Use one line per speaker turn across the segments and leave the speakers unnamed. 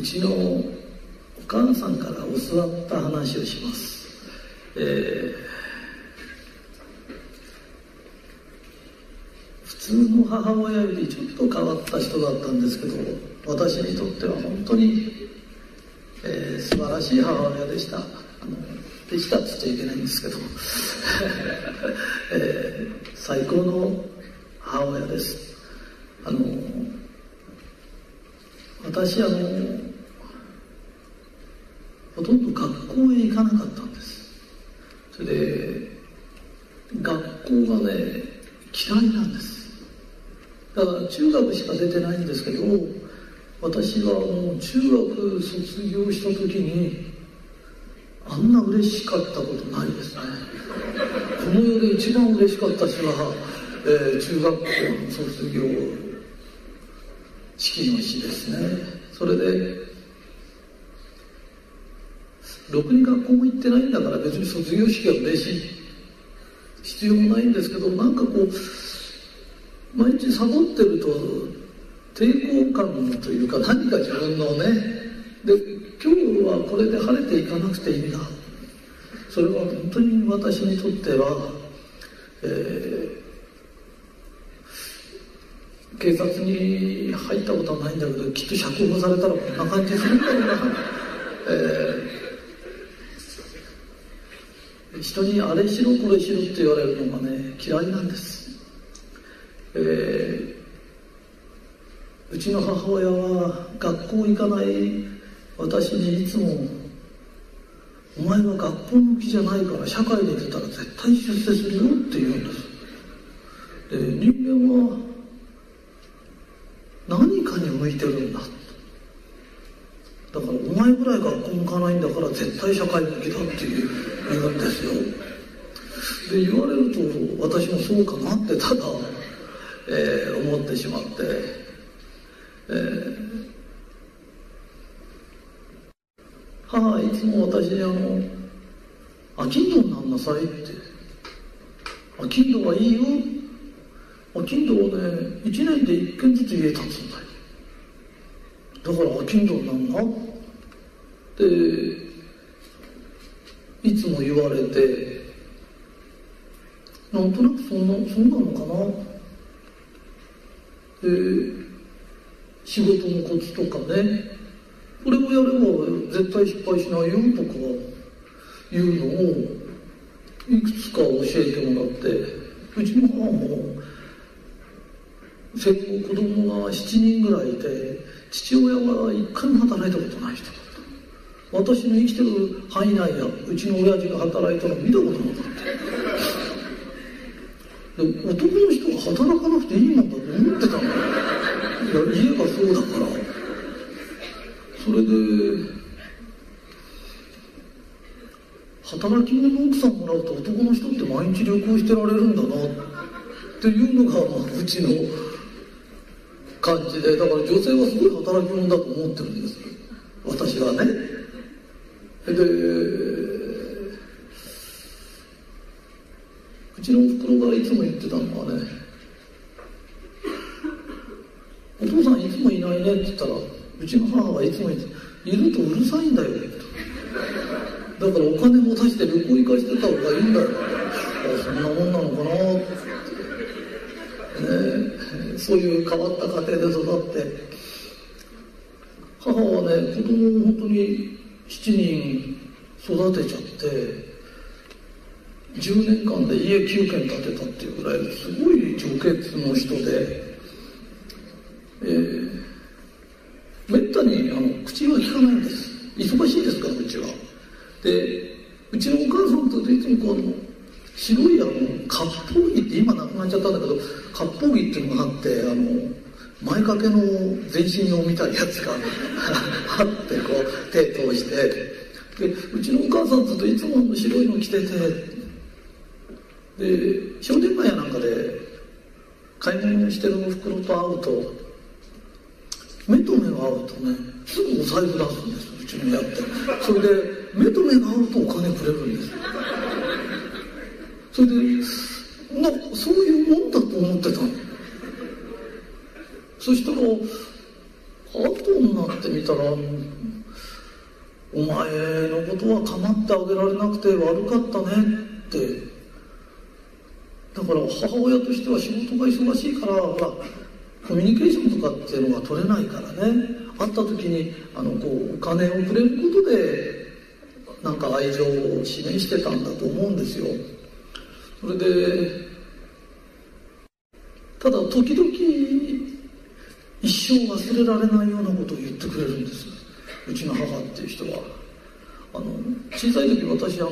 うちのお母さんから教わった話をします、えー、普通の母親よりちょっと変わった人だったんですけど私にとっては本当に、えー、素晴らしい母親でした。あのでしたって言っちゃいけないんですけど、えー、最高の母親です。あの私あのほとんど学校へ行かなかったんです。それで学校がね嫌いなんです。だから中学しか出てないんですけど私はもう中学卒業した時にあんな嬉しかったことないですね。この世で一番嬉しかった日は、えー、中学校の卒業式の日ですね。それでろくに学校も行ってないんだから別に卒業式は嬉し必要もないんですけどなんかこう毎日サボってると抵抗感というか何か自分のねで今日はこれで晴れていかなくていいんだ。それは本当に私にとっては、えー、警察に入ったことはないんだけどきっと釈放されたらこんな感じするんだろうな、えー、人にあれしろこれしろって言われるのがね嫌いなんです、えー、うちの母親は学校行かない私にいつも「お前は学校向きじゃないから社会に出たら絶対出世するよ」って言うんです。で人間は何かに向いてるんだだからお前ぐらい学校向かないんだから絶対社会向きだっていう言うんですよ。で言われると私もそうかなってただ、えー、思ってしまって、えー母はいつも私にあの「あ金土になんなさい」って「あ金土はいいよ」あ金土はね1年で1軒ずつ家建つんだよ。だからあ金土になんなって。いつも言われてなんとなくそんなそうなのかなで仕事のコツとかね。これをやれば絶対失敗しないよとかいうのをいくつか教えてもらって。うちの母も戦後子供が7人ぐらいいて父親は一回も働いたことない人私の生きてる範囲内やうちの親父が働いたの見たことなかった。で男の人が働かなくていいもんだと思ってたの。いや家がそうだから。それで働き者の奥さんもらうと男の人って毎日旅行してられるんだなっていうのが、まあ、うちの感じで。だから女性はすごい働き者だと思ってるんです。私はね。でうちのおふくろがいつも言ってたのはね「お父さんいつもいないね」って言ったらうちの母はいつもいるとうるさいんだよだからお金も出して旅行行かしてた方がいいんだよ。あそんなもんなのかな。ねそういう変わった家庭で育って。母はね子供を本当に7人育てちゃって10年間で家9軒建てたっていうぐらいすごい上血の人で、えーめったにあの口は聞かないんです。忙しいですからうちは。でうちのお母さんといつもこの白いあの割烹着って今なくなっちゃったんだけど割烹着っていうのがあってあの前掛けの全身用みたいやつがあってこう手通してでうちのお母さんずっといつもの白いの着ててで商店街なんかで買い物してるおふくろと会うと目と目が合うとねすぐお財布出すんですうちの親って。それで目と目が合うとお金くれるんです。それでなそういうもんだと思ってたのそしたら後になってみたらお前のことは構ってあげられなくて悪かったねって。だから母親としては仕事が忙しいからほらコミュニケーションとかっていうのが取れないからね。会った時にあのこうお金をくれることでなんか愛情を示してたんだと思うんですよ。それでただ時々一生忘れられないようなことを言ってくれるんです。うちの母っていう人は。あの小さい時私あの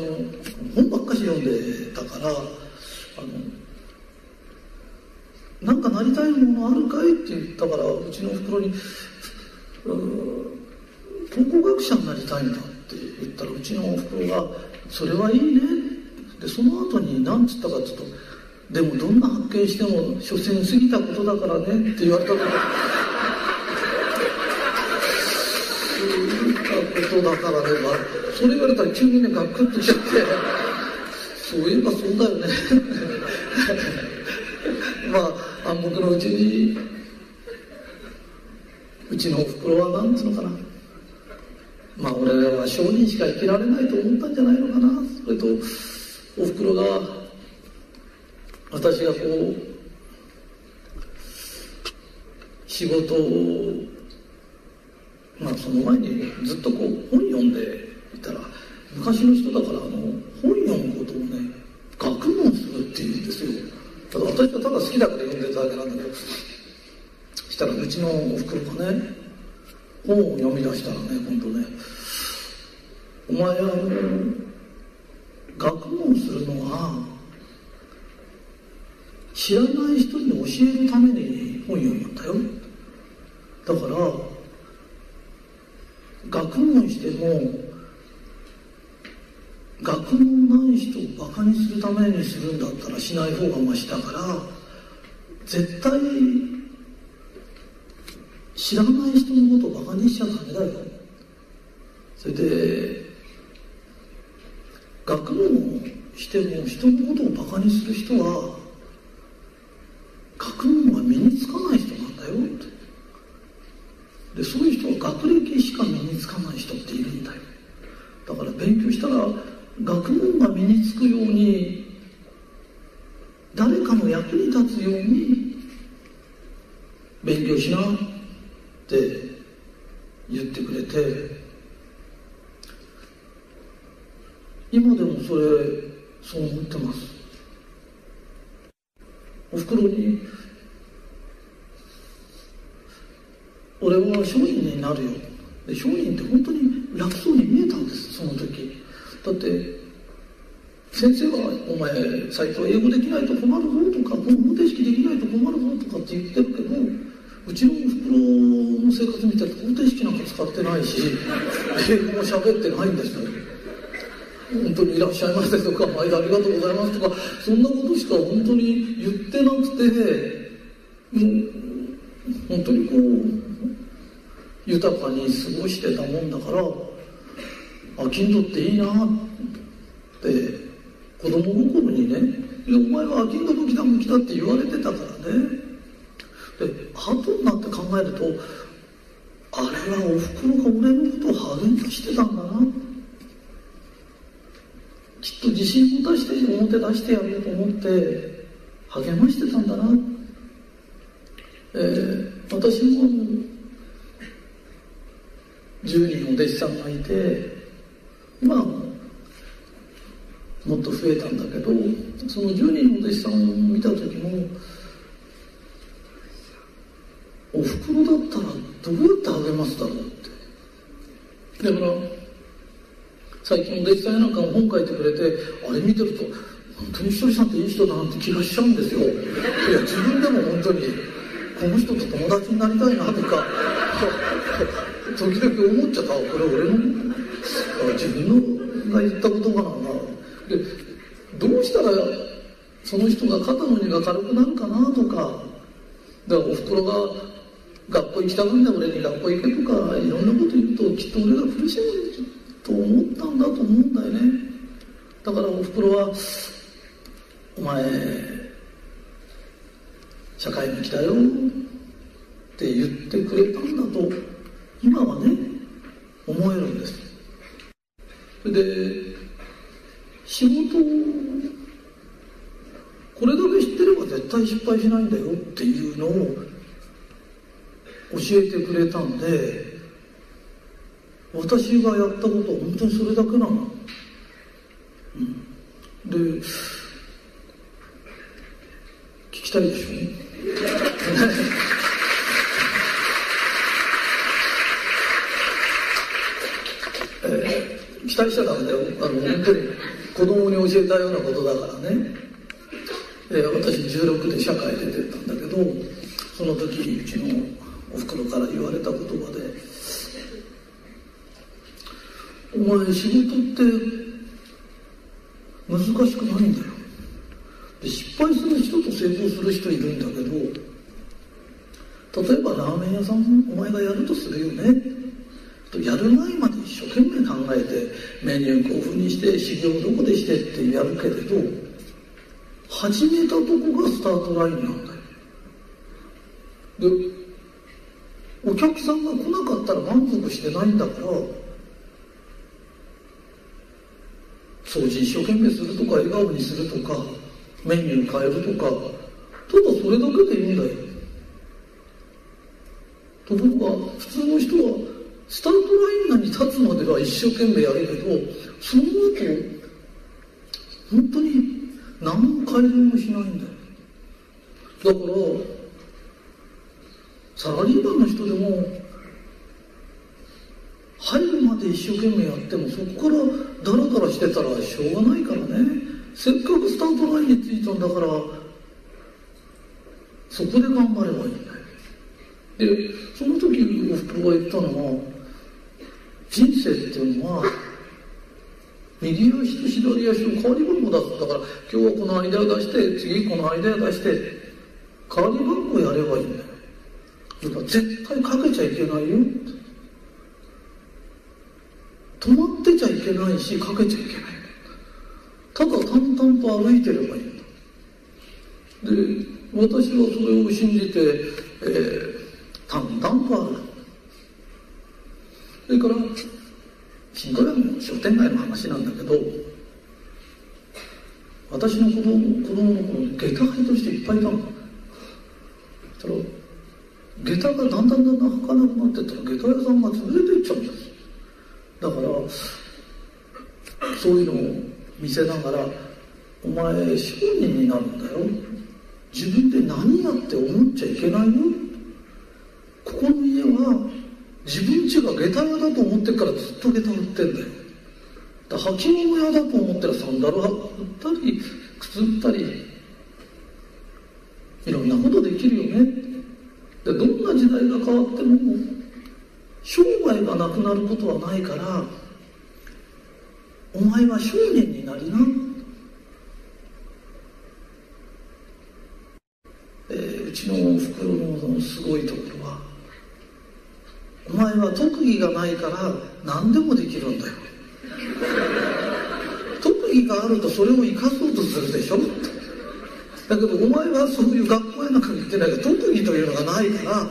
本ばっかし読んでたからあのなんかなりたいものあるかいって言ったからうちの袋に考古学者になりたいんだって言ったらうちのおふくろが「それはいいね」でその後に何つったかっていうと「でもどんな発見しても所詮過ぎたことだからね」って言われたことことだからね、まあ、それ言われたら急にねガクッとしちゃって。そういえばそうだよね。まあ暗黙のうちにうちのおふくろは何つうのかな。まあ俺は商人しか生きられないと思ったんじゃないのかな。それとおふくろが私がこう仕事をまあその前にずっとこう本読んでいたら昔の人だからあの本読むことをね学問するっていうんですよ。ただ私はただ好きだから読んでただけなんだけどしたらうちのおふくろがね本を読み出したらね今度ねお前あの学問するのは知らない人に教えるために本読むんだよ。だから学問しても学問ない人をバカにするためにするんだったらしない方がましだから絶対知らない人のことをバカにしちゃダメだよ。それで学問をしても人のことをバカにする人は学問が身につかない人なんだよって。でそういう人は学歴しか身につかない人っているんだよ。だから勉強したら学問が身につくように誰かの役に立つように勉強しなって言ってくれて今でもそれそう思ってます。おふくろに俺は商人になるよ。で商人って本当に楽そうに見えたんですその時。だって先生は「お前最初は英語できないと困るぞ」とか「もう方程式できないと困るぞ」とかって言ってるけどうちのおふの生活見てると方程式なんか使ってないし英語も喋ってないんですよ。本当にいらっしゃいませとか、毎度ありがとうございますとか、そんなことしか本当に言ってなくて、もう、本当にこう、豊かに過ごしてたもんだからあ金土っていいなって子供心にね「お前はあ金土向きだ向きだ」って言われてたからね。で後になって考えるとあれはおふくろが俺のことを励ましてたんだな。きっと自信を出して表出してやろうと思って励ましてたんだな、えー、私も10人の弟子さんがいて今はもっと増えたんだけどその10人の弟子さんを見た時もおふくろだったらどうやって励ますだろうって。だから最近お弟子さんなんかも本書いてくれてあれ見てると本当にひとりさんっていい人だなって気がしちゃうんですよ。いや自分でも本当にこの人と友達になりたいなとか。時々思っちゃったこれ俺の自分のが言った言葉なんだ。でどうしたらその人が肩の荷が軽くなるかなとか。だからおふくろが学校行きたくんだ俺に学校行けとかいろんなこと言うときっと俺が苦しむと思ったんだと思うんだよね。だからおふくろは「お前社会向きだよ」って言ってくれたんだと今はね思えるんです。それで仕事をこれだけ知ってれば絶対失敗しないんだよっていうのを教えてくれたんで私がやったことは本当にそれだけなの、うん、で聞きたいでしょ えー、期待しちゃダメだよ。あの本当に子供に教えたようなことだからね、え、私16で社会出てったんだけどその時うちのおふくろから言われた言葉で「お前仕事って難しくないんだよ」で失敗する人と成功する人いるんだけど例えばラーメン屋さんお前がやるとするよね。やる前まで一生懸命考えてメニューこういうふうにして修行どこでしてってやるけれど始めたとこがスタートラインなんだよ。でお客さんが来なかったら満足してないんだから掃除一生懸命するとか笑顔にするとかメニュー変えるとかただそれだけでいいんだよ。ところが普通の人はスタートラインに立つまでは一生懸命やるけどその後本当に何も改善もしないんだよだからサラリーマンの人でも入るまで一生懸命やってもそこからダラダラしてたらしょうがないからねせっかくスタートラインについたんだからそこで頑張ればいいんだよでその時おふくろが言ったのは人生っていうのは右足と左足の代わり番号だったから今日はこの間を出して次この間を出して代わり番号やればいいんだよ絶対かけちゃいけないよ止まってちゃいけないしかけちゃいけないただ淡々と歩いてればいいんだで私はそれを信じて、えー、淡々と歩くそれから新都の商店街の話なんだけど私の子供子供の頃下駄履いとしていっぱいいたの。それ下駄がだんだんだんだん履かなくなってったら下駄屋さんが潰れていっちゃうんです。だからそういうのを見せながら「お前商人になるんだよ。自分で何やって思っちゃいけないよ」ここの家は自分家が下駄屋だと思ってからずっと下駄売ってんだよ。だ履物屋だと思ったらサンダル売ったり靴売ったりいろんなことできるよね。でどんな時代が変わっても商売がなくなることはないからお前は商人になりな、えー、うちのおふくろのすごいところ。お前は特技がないから何でもできるんだよ。特技があるとそれを生かそうとするでしょ。だけどお前はそういう学校やなんか行ってないから特技というのがないから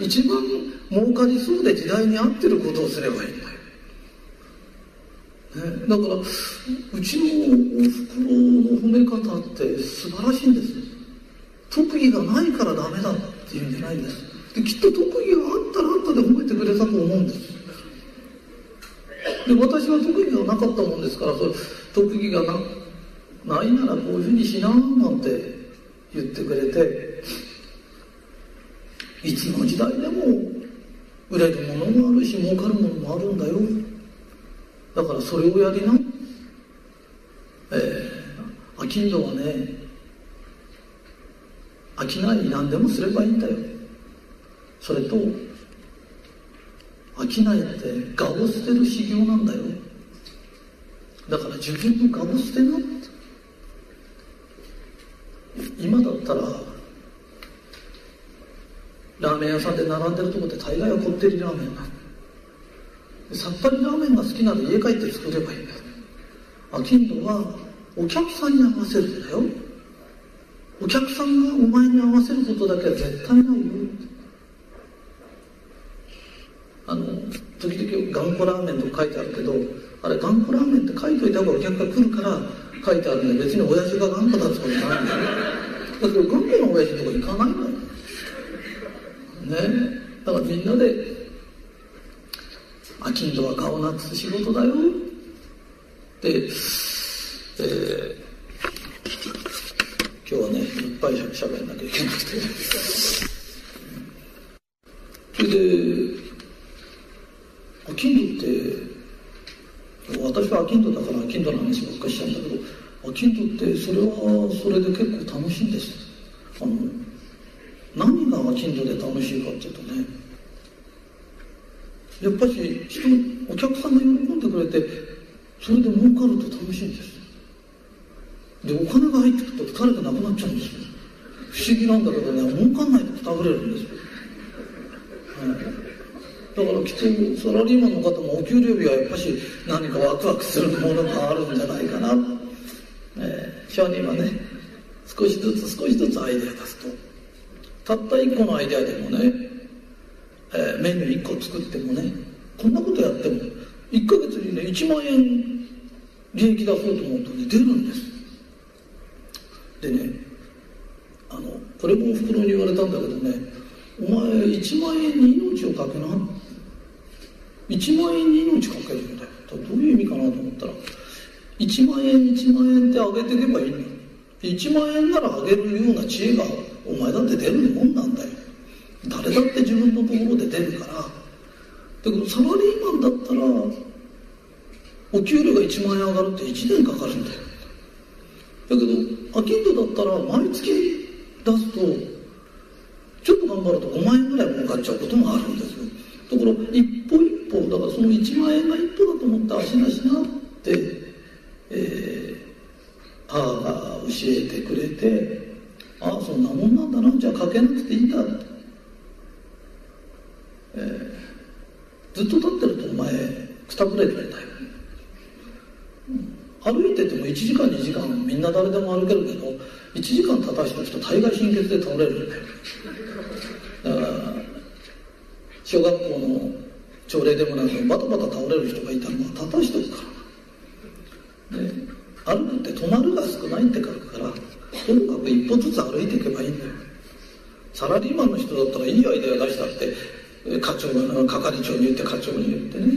一番儲かりそうで時代に合ってることをすればいいんだよ。ね、だからうちのおふくろの褒め方って素晴らしいんです特技がないからダメだっていうんじゃないんです。できっと特技があったらあったで褒めてくれたと思うんです。で私は特技がなかったもんですからそれ特技がなないならこういうふうにしななんて言ってくれていつの時代でも売れるものもあるし儲かるものもあるんだよ。だからそれをやりな。ええー、商人はね商い何でもすればいいんだよ。それと商いって我を捨てる修行なんだよ。だから自分の我を捨てな。って今だったらラーメン屋さんで並んでるとこで大概はこってりラーメンな。さっぱりラーメンが好きなら家帰って作ればいいんだよ。アキンドはお客さんに合わせるんだよ。お客さんがお前に合わせることだけは絶対ないよあの頑固ラーメンと書いてあるけどあれ頑固ラーメンって書いといた方がお客が来るから書いてあるんで別に親父が頑固だつもりないんだよ。だけど頑固な親父のとこ行かないのよ。ね。だからみんなで飽きんどは顔なくす仕事だよ。で、えー、今日はねいっぱいしゃべんなきゃいけなくて。それで飽きんどって私は飽きんどだから飽きんどの話ばっかりしちゃうんだけど飽きんどってそれはそれで結構楽しいんです。あの何が飽きんどで楽しいかっていうとねやっぱり人お客さんが喜んでくれてそれで儲かると楽しいんです。でお金が入ってくると疲れがなくなっちゃうんですよ。不思議なんだけどね儲かんないとくたぶれるんですよ、はい、だからきっとサラリーマンの方もお給料日はやっぱし何かワクワクするものがあるんじゃないかな、えー、商人はね少しずつ少しずつアイデア出すと。たった一個のアイデアでもねえー、メニュー1個作ってもねこんなことやっても1ヶ月にね1万円利益出そうと思うとね出るんです。でねあのこれもおふくろに言われたんだけどねお前1万円に命をかけな。1万円に命かけるんだよどういう意味かなと思ったら1万円1万円ってあげていけばいいの。1万円ならあげるような知恵がお前だって出るもんなんだよ。誰だって自分のところで出るから。だけどサラリーマンだったらお給料が1万円上がるって1年かかるんだよ。だけどアキンドだったら毎月出すとちょっと頑張ると5万円ぐらい儲かっちゃうこともあるんですよ。だから一歩一歩だからその1万円が一歩だと思って足なしなって、えー、母が教えてくれてああそんなもんなんだなじゃあかけなくていいんだ。ってえー、ずっと立ってるとお前くたぶれてるんだよ、うん、歩いてても1時間2時間みんな誰でも歩けるけど1時間立たした人大概貧血で倒れるんだよだから小学校の朝礼でもなくバタバタ倒れる人がいたのは立たしとくから。で歩くって止まるが少ないって書くからとにかく一歩ずつ歩いていけばいいんだよ。サラリーマンの人だったらいいアイデア出したって課長が係長に言って課長に言ってね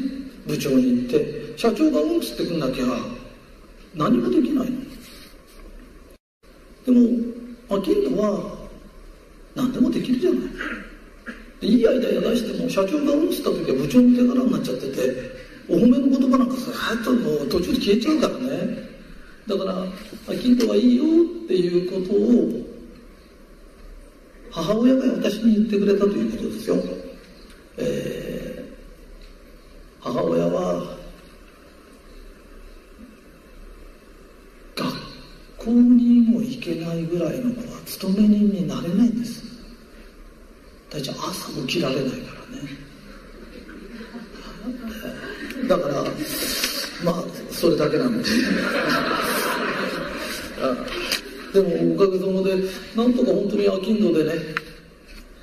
部長に言って社長がうんつってくんなきゃ何もできないでもアキンドは何でもできるじゃない。いいアイデア出しても社長がうんつった時は部長の手柄になっちゃっててお褒めの言葉なんかさはやともう途中で消えちゃうからね。だからアキンドはいいよっていうことを母親が私に言ってくれたということですよ。えー、母親は学校にも行けないぐらいの子は勤め人になれないんです。大体朝起きられないからね。だからまあそれだけなんです。でもおかげさまでなんとか本当に商人でね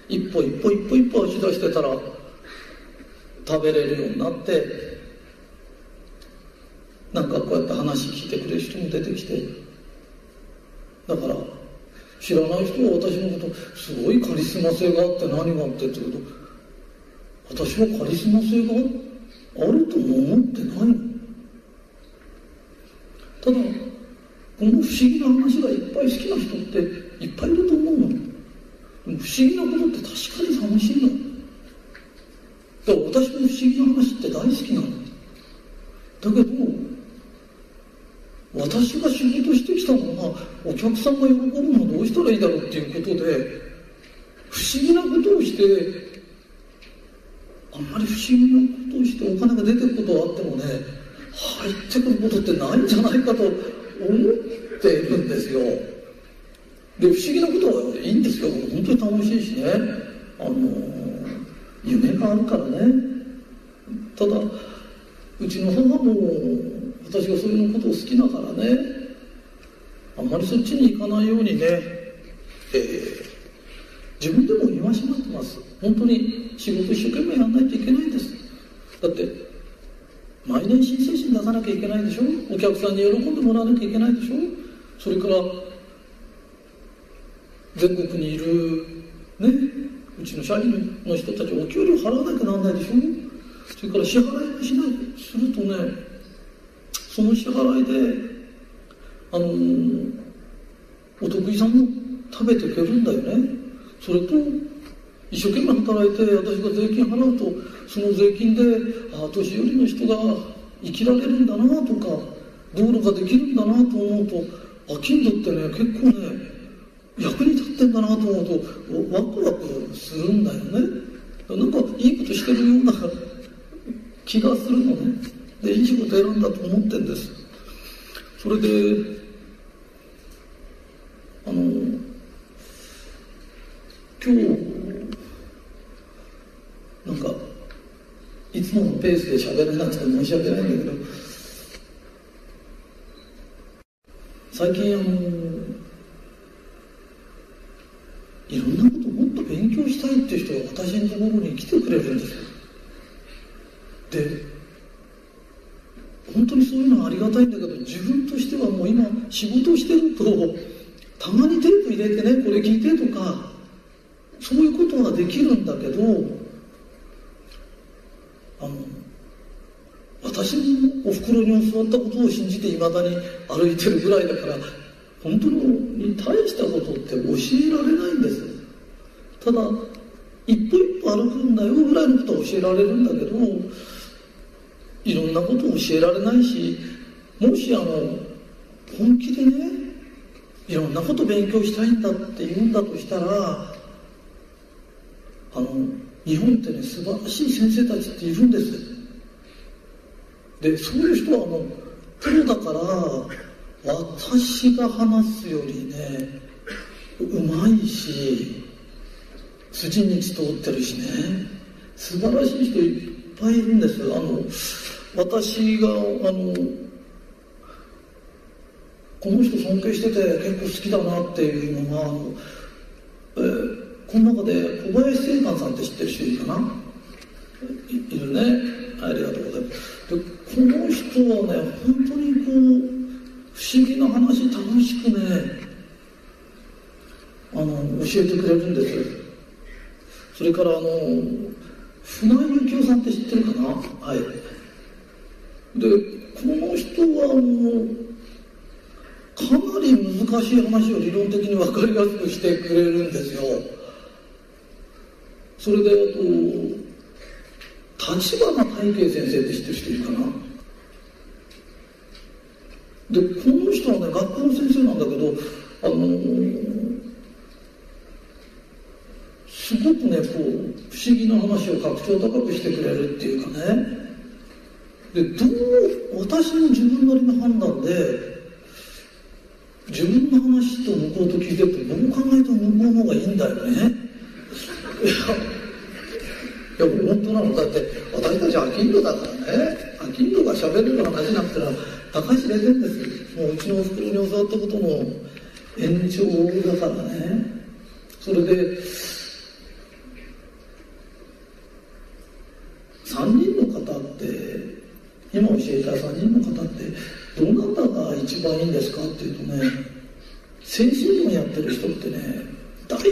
一歩一歩一歩一歩足出してたら食べれるようになってなんかこうやって話聞いてくれる人も出てきてだから知らない人は私のことすごいカリスマ性があって何があってって言うと。私はカリスマ性があるとも思ってないただこの不思議な話がいっぱい好きな人っていっぱいいると思うの。不思議なことって確かに寂しいの。だから私も不思議な話って大好きなの。だけど私が仕事してきたのはお客さんが喜ぶのはどうしたらいいだろうっていうことで不思議なことをしてあんまり不思議なことをしてお金が出てくことはあってもね入ってくることってないんじゃないかと思っているんですよ。で不思議なことはいいんですよ。本当に楽しいしね。あの夢があるからね。ただうちの母も私がそういうことを好きだからね。あんまりそっちに行かないようにね、えー、自分でも戒めってます。本当に仕事一生懸命やらないといけないんです。だって毎年申請書出さなきゃいけないでしょ。お客さんに喜んでもらわなきゃいけないでしょ。それから全国にいるねうちの社員の人たちお給料払わなきゃなんないでしょ。それから支払いをしない。するとねその支払いであのお得意さんも食べていけるんだよね。それと一生懸命働いて私が税金払うとその税金でああ年寄りの人が生きられるんだなとか道路ができるんだなと思うとあ金土ってね結構ね役に立ってんだなと思うとワクワクするんだよね。なんかいいことしてるような気がするのね。でいい仕事選んだと思ってんです。それであの今日なんかいつものペースで喋れなくて申し訳ないんだけど最近あのいろんなこともっと勉強したいっていう人が私のところに来てくれるんですよ。で本当にそういうのはありがたいんだけど自分としてはもう今仕事してるとたまにテープ入れてねこれ聞いてとかそういうことはできるんだけどあの私もおふくろに教わったことを信じていまだに歩いてるぐらいだから本当に大したことって教えられないんですただ一歩一歩歩くんだよぐらいのことは教えられるんだけどいろんなことを教えられないしもしあの本気でねいろんなこと勉強したいんだって言うんだとしたらあの日本ってね素晴らしい先生たちっているんです。でそういう人はあのプロだから私が話すよりねうまいし筋に通ってるしね素晴らしい人ぱいいるんですあの私があのこの人尊敬してて結構好きだなっていうのがあの、えーこの中で小林正観さんって知ってる人いるかな？いるね。ありがとうございます。でこの人はね本当にこう不思議な話楽しくねあの教えてくれるんです。それからあの船井幸雄さんって知ってるかな？はい。でこの人はあのかなり難しい話を理論的に分かりやすくしてくれるんですよ。それであと立花大慶先生って知ってる人いるかな？でこの人はね学校の先生なんだけどあのー、すごくねこう不思議な話を格調高くしてくれるっていうかねでどう私の自分なりの判断で自分の話と向こうと聞いてるとどう考えても向こうの方がいいんだよね？いや、いや本当なの。だって、私たちは金土だからね。金土が喋るような話になったら、高橋出てんですもううちのおふくろに教わったことの延長だからね。それで、3人の方って、今教えた3人の方って、どなたが一番いいんですか？っていうとね、精神論やってる人ってね、大体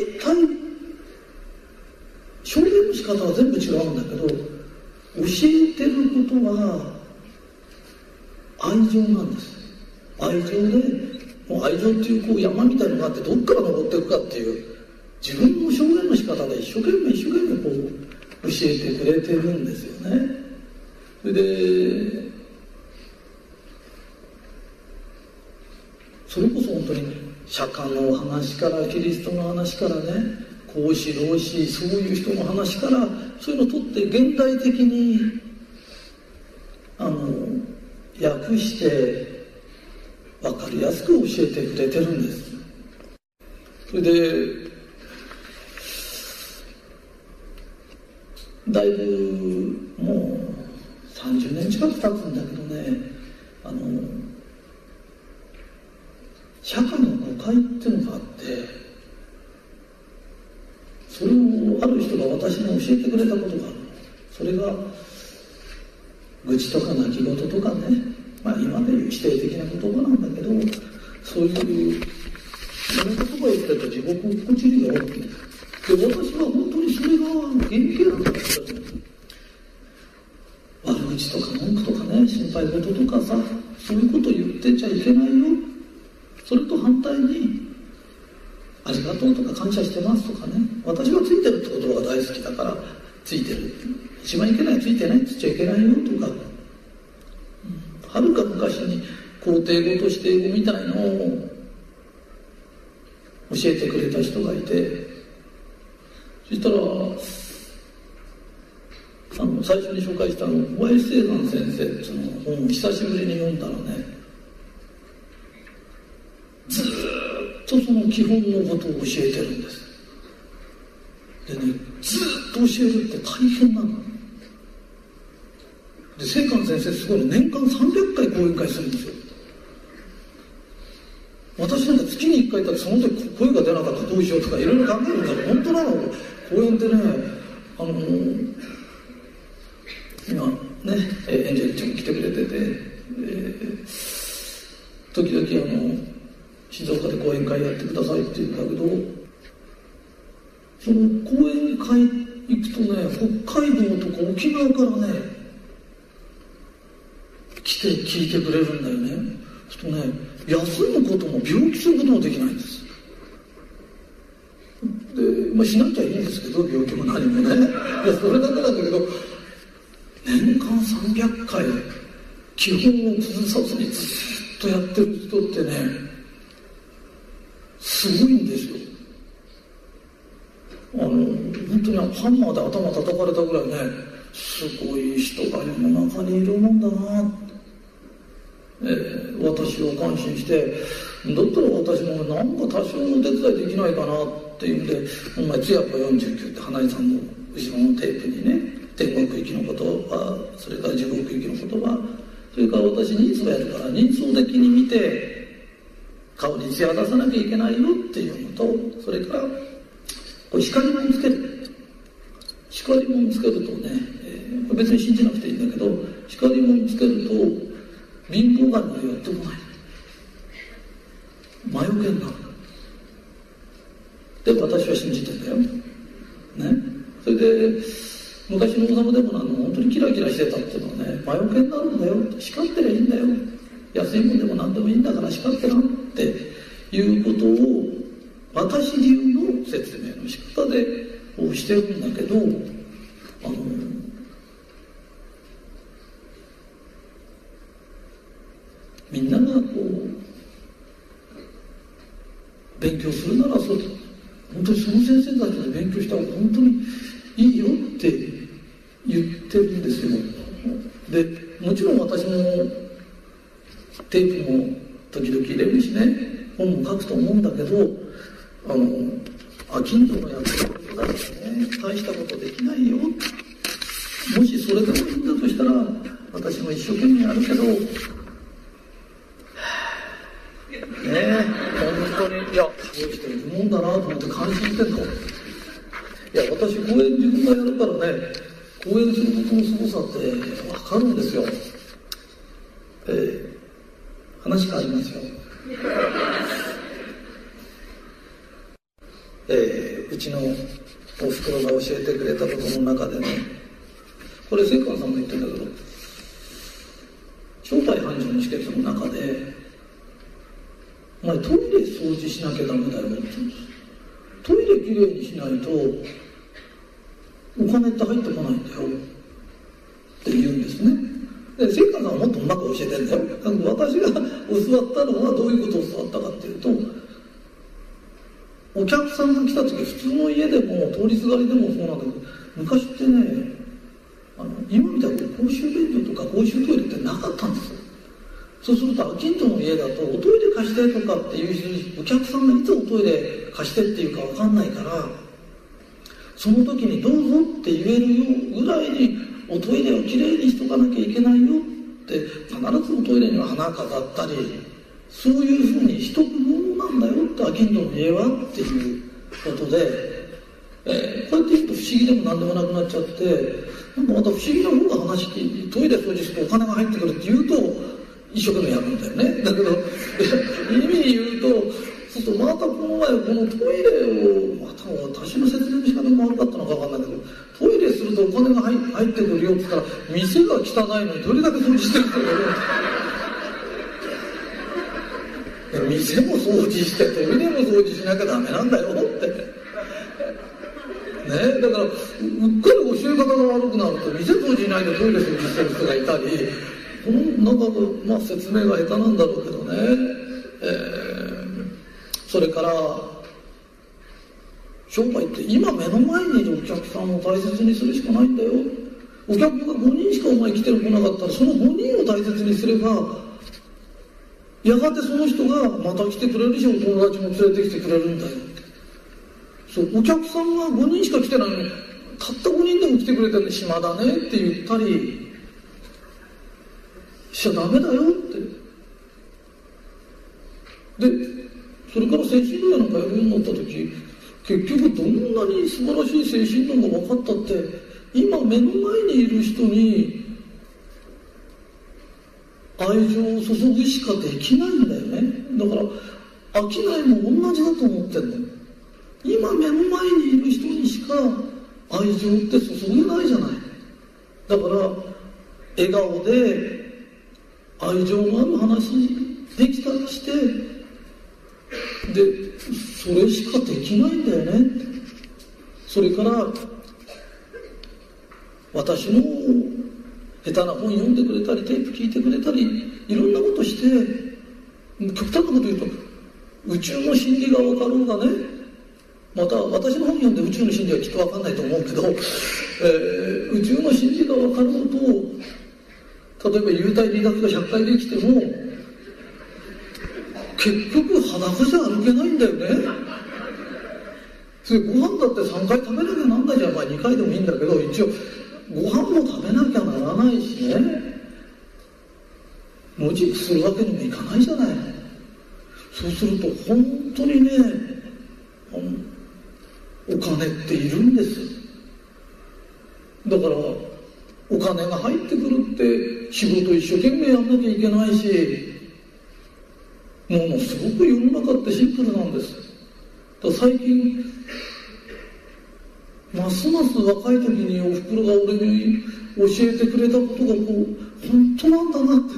表現の仕方は全部違うんだけど教えてることは愛情なんです。愛情でもう愛情っていうこう山みたいのがあってどっから登っていくかっていう自分の表現の仕方で一生懸命一生懸命こう教えてくれてるんですよね。それでそれこそ本当に釈迦の話からキリストの話からね孔子老子そういう人の話からそういうのを取って現代的にあの訳して分かりやすく教えてくれてるんです。それでだいぶもう30年近く経つんだけどねあの社会の誤解っていうのがあってそれをある人が私に教えてくれたことがある。それが愚痴とか泣き言とかね、まあ、今でいう否定的な言葉なんだけどそういうその言葉を言ってると地獄落ちるよってで私は本当にそれが原型なんだった口とか文句とかね心配事とかさそういうこと言ってちゃいけないよ。それと反対にありがとうとか感謝してますとかね。私はついてるって言葉が大好きだからついてる。一番いけないついてないって言っちゃいけないよとか。はるか昔に肯定語として英語みたいのを教えてくれた人がいて。そしたらあの最初に紹介したの小林聖山先生っていうの本を久しぶりに読んだらね。ずっとその基本のことを教えてるんです。でねずっと教えるって大変なの。で聖寛先生すごい年間300回講演会するんですよ。私なんか月に1回だってその時声が出なかったらどうしようとかいろいろ考えるんだけど本当なの。講演ってねあの今ねエンジェルちゃん来てくれてて、えー、時々あの静岡で講演会やってくださいって言うんだけどその講演会行くとね北海道とか沖縄からね来て聞いてくれるんだよね。するとね休むことも病気することもできないんです。で、まあ、しなきゃいいんですけど病気も何もね。いやそれだけなんだけど年間300回基本を崩さずにずっとやってる人ってねすごいんですよ。あの本当にハンマーで頭叩かれたぐらいねすごい人が世の中にいるもんだなってえー、私を感心してだったら私もなんか多少の手伝いできないかなっていうんで「お前つやっぱ49」って花井さんの後ろのテープにね天国行きの言葉それから地獄行きの言葉それから私人相やるから人相的に見て顔に艶出さなきゃいけないよっていうのとそれからこれ光もつける。光もつけるとね、えー、別に信じなくていいんだけど光もつけると貧乏神は寄ってこない。魔除けになる。で私は信じてんだよ。ね。それで昔の王様でもなの本当にキラキラしてたっていうのはね魔除けになるんだよ。叱ってりゃいいんだよ。安いもんでも何でもいいんだから叱ってなっていうことを私流の説明の仕方でこうしてるんだけどあのみんながこう勉強するならそう本当にその先生たちで勉強した方が本当にいいよって言ってるんですよ。でもちろん私もテープも時々入れるしね本も書くと思うんだけどあのあ近所のやってることだからね大したことできないよ。もしそれでもいいんだとしたら私も一生懸命やるけど。ね本当にいやこういう人いるもんだなと思って感心してんのいや私公演自分がやるからね公演することのすごさって分かるんですよ。えー、話変わりますよ。えー、うちのおふくろが教えてくれたことの中でねこれ聖寛さんも言ってんだけど正体繁盛の秘訣の中でお前トイレ掃除しなきゃダメだよって言うんですトイレきれいにしないとお金って入ってこないんだよって言うんですね。で聖華さんはもっとうまく教えてるんだよ。だけど私が教わったのはどういうことを教わったかっていうとお客さんが来た時普通の家でも通りすがりでもそうなんだけど昔ってねあの今みたいに公衆便所とか公衆トイレってなかったんですよ。そうすると、近所の家だと、おトイレ貸してとかっていう人に、お客さんがいつおトイレ貸してっていうかわかんないから、その時にどうぞって言えるよぐらいに、おトイレをきれいにしとかなきゃいけないよって、必ずおトイレには花飾ったり、そういうふうにしとくものなんだよって、近所の家はっていうことで、えー、こうやって言うと不思議でも何でもなくなっちゃってなんかまた不思議な方が話聞いてトイレ掃除するとお金が入ってくるって言うと一生懸命やるんだよね。だけど 意味言うとそうするとまたこの前このトイレをまた私の説明の仕方が悪かったのか分かんないけどトイレするとお金が入入ってくるよって言ったら店が汚いのにどれだけ掃除してるか店も掃除してトイレも掃除しなきゃダメなんだよってねだからうっかり教え方が悪くなると店掃除しないでトイレ掃除してる人がいたりこの中の、まあ、説明が下手なんだろうけどね、それから商売って今目の前にいるお客さんを大切にするしかないんだよ。お客が5人しかお前来てる来なかったらその5人を大切にすればやがてその人がまた来てくれるしお友達も連れてきてくれるんだよ。そうお客さんが5人しか来てないのにたった5人でも来てくれてる暇だねって言ったりしちゃダメだよって。でそれから精神論なんかやるようになった時結局どんなに素晴らしい精神論が分かったって今目の前にいる人に愛情を注ぐしかできないんだよね。だから商いも同じだと思ってんだよ。今目の前にいる人にしか愛情って注げないじゃない。だから笑顔で愛情のある話できたりしてでそれしかできないんだよね。それから私の下手な本読んでくれたりテープ聞いてくれたりいろんなことして極端なこと言うと宇宙の真理が分かろうがね。また私の本読んで宇宙の真理はきっと分かんないと思うけど、えー、宇宙の真理が分かろうと例えば幽体離脱が100回できても結局裸じゃ歩けないんだよね。それご飯だって3回食べなきゃなんないじゃん。まあ2回でもいいんだけど一応ご飯も食べなきゃならないしね。野宿するわけにもいかないじゃない。そうすると本当にねお金っているんです。だからお金が入ってくるって仕事一生懸命やんなきゃいけないしものすごく世の中ってシンプルなんです。だ最近ますます若い時におふくろが俺に教えてくれたことがこう本当なんだなって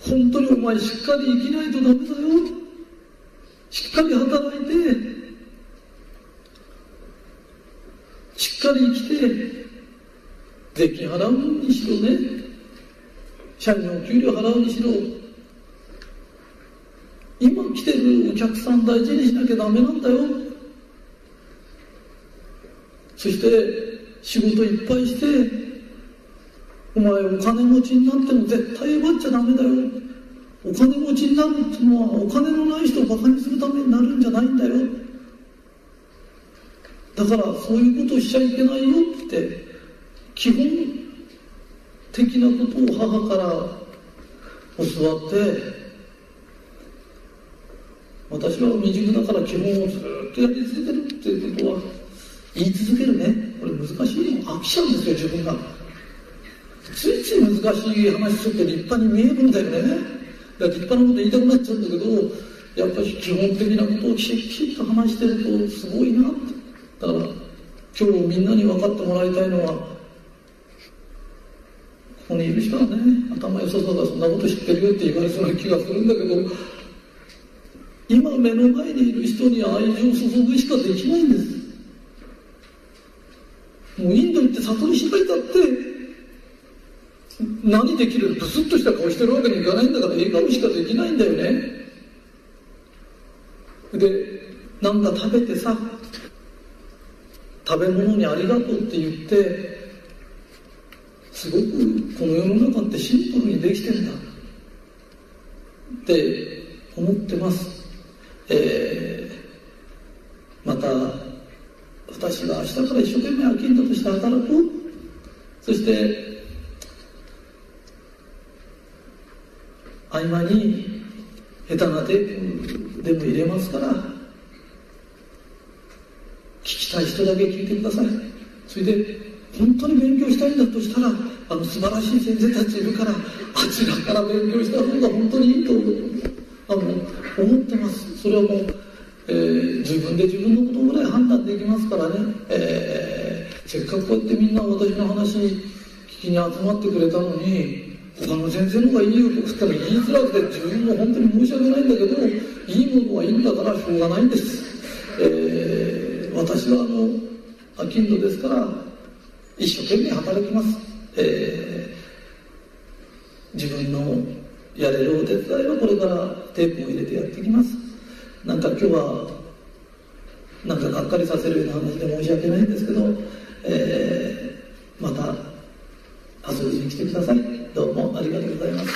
本当にお前しっかり生きないとダメだよしっかり働いてしっかり生きて税金払うにしろね社員のお給料払うにしろ今来てるお客さん大事にしなきゃダメなんだよ。そして仕事いっぱいしてお前お金持ちになっても絶対奪っちゃダメだよ。お金持ちになるってのはお金のない人をバカにするためになるんじゃないんだよ。だからそういうことをしちゃいけないよって基本的なことを母から教わって私は未熟だから基本をずっとやり続けるっていうことは言い続けるねこれ難しい飽きちゃうんですよ。自分がついつい難しい話すると立派に見えるんだよねだから立派なこと言いたくなっちゃうんだけどやっぱり基本的なことをきちっと話してるとすごいなってだから今日みんなに分かってもらいたいのはここにいる人はね頭良さそうだそんなこと知ってるよって言われそうな気がするんだけど今目の前にいる人に愛情を注ぐしかできないんです。もうインド行って悟り開いたって何できる？ブスッとした顔してるわけにいかないんだから笑顔しかできないんだよね。でなんか食べてさ食べ物にありがとうって言ってすごくこの世の中ってシンプルにできてるんだって思ってます、えー、また私が明日から一生懸命飽きんだとして働く。そして合間に下手なテープでも入れますから聞きたい人だけ聞いてください。それで本当に勉強したいんだとしたらあの素晴らしい先生たちいるからあちらから勉強した方が本当にいいと思う。あの思ってます。それはもう、えー、自分で自分のことぐらい判断できますからね、えー、せっかくこうやってみんな私の話聞きに集まってくれたのに他の先生の方がいいよって言ったら言いづらくて自分も本当に申し訳ないんだけどいいものはいいんだからしょうがないんです、えー、私はあのアキンドですから一生懸命働きます、えー、自分のやれるお手伝いはこれからテープを入れてやっていきます。なんか今日はなんかがっかりさせるような話で申し訳ないんですけど、えー、また遊びに来てください。どうもありがとうございます。